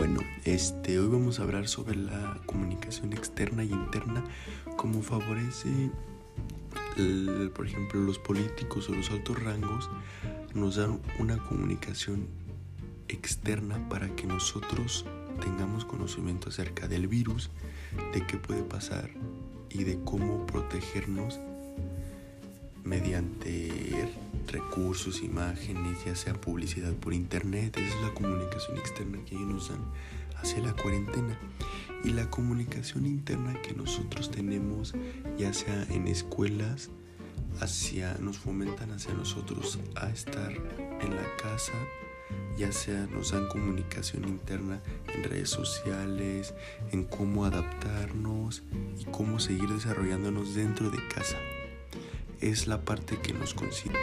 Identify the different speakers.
Speaker 1: Bueno, este, hoy vamos a hablar sobre la comunicación externa y interna, cómo favorece, por ejemplo, los políticos o los altos rangos nos dan una comunicación externa para que nosotros tengamos conocimiento acerca del virus, de qué puede pasar y de cómo protegernos mediante recursos, imágenes, ya sea publicidad por internet, esa es la comunicación externa que ellos nos dan hacia la cuarentena. Y la comunicación interna que nosotros tenemos, ya sea en escuelas, hacia, nos fomentan hacia nosotros a estar en la casa, ya sea nos dan comunicación interna en redes sociales, en cómo adaptarnos y cómo seguir desarrollándonos dentro de casa es la parte que nos considera.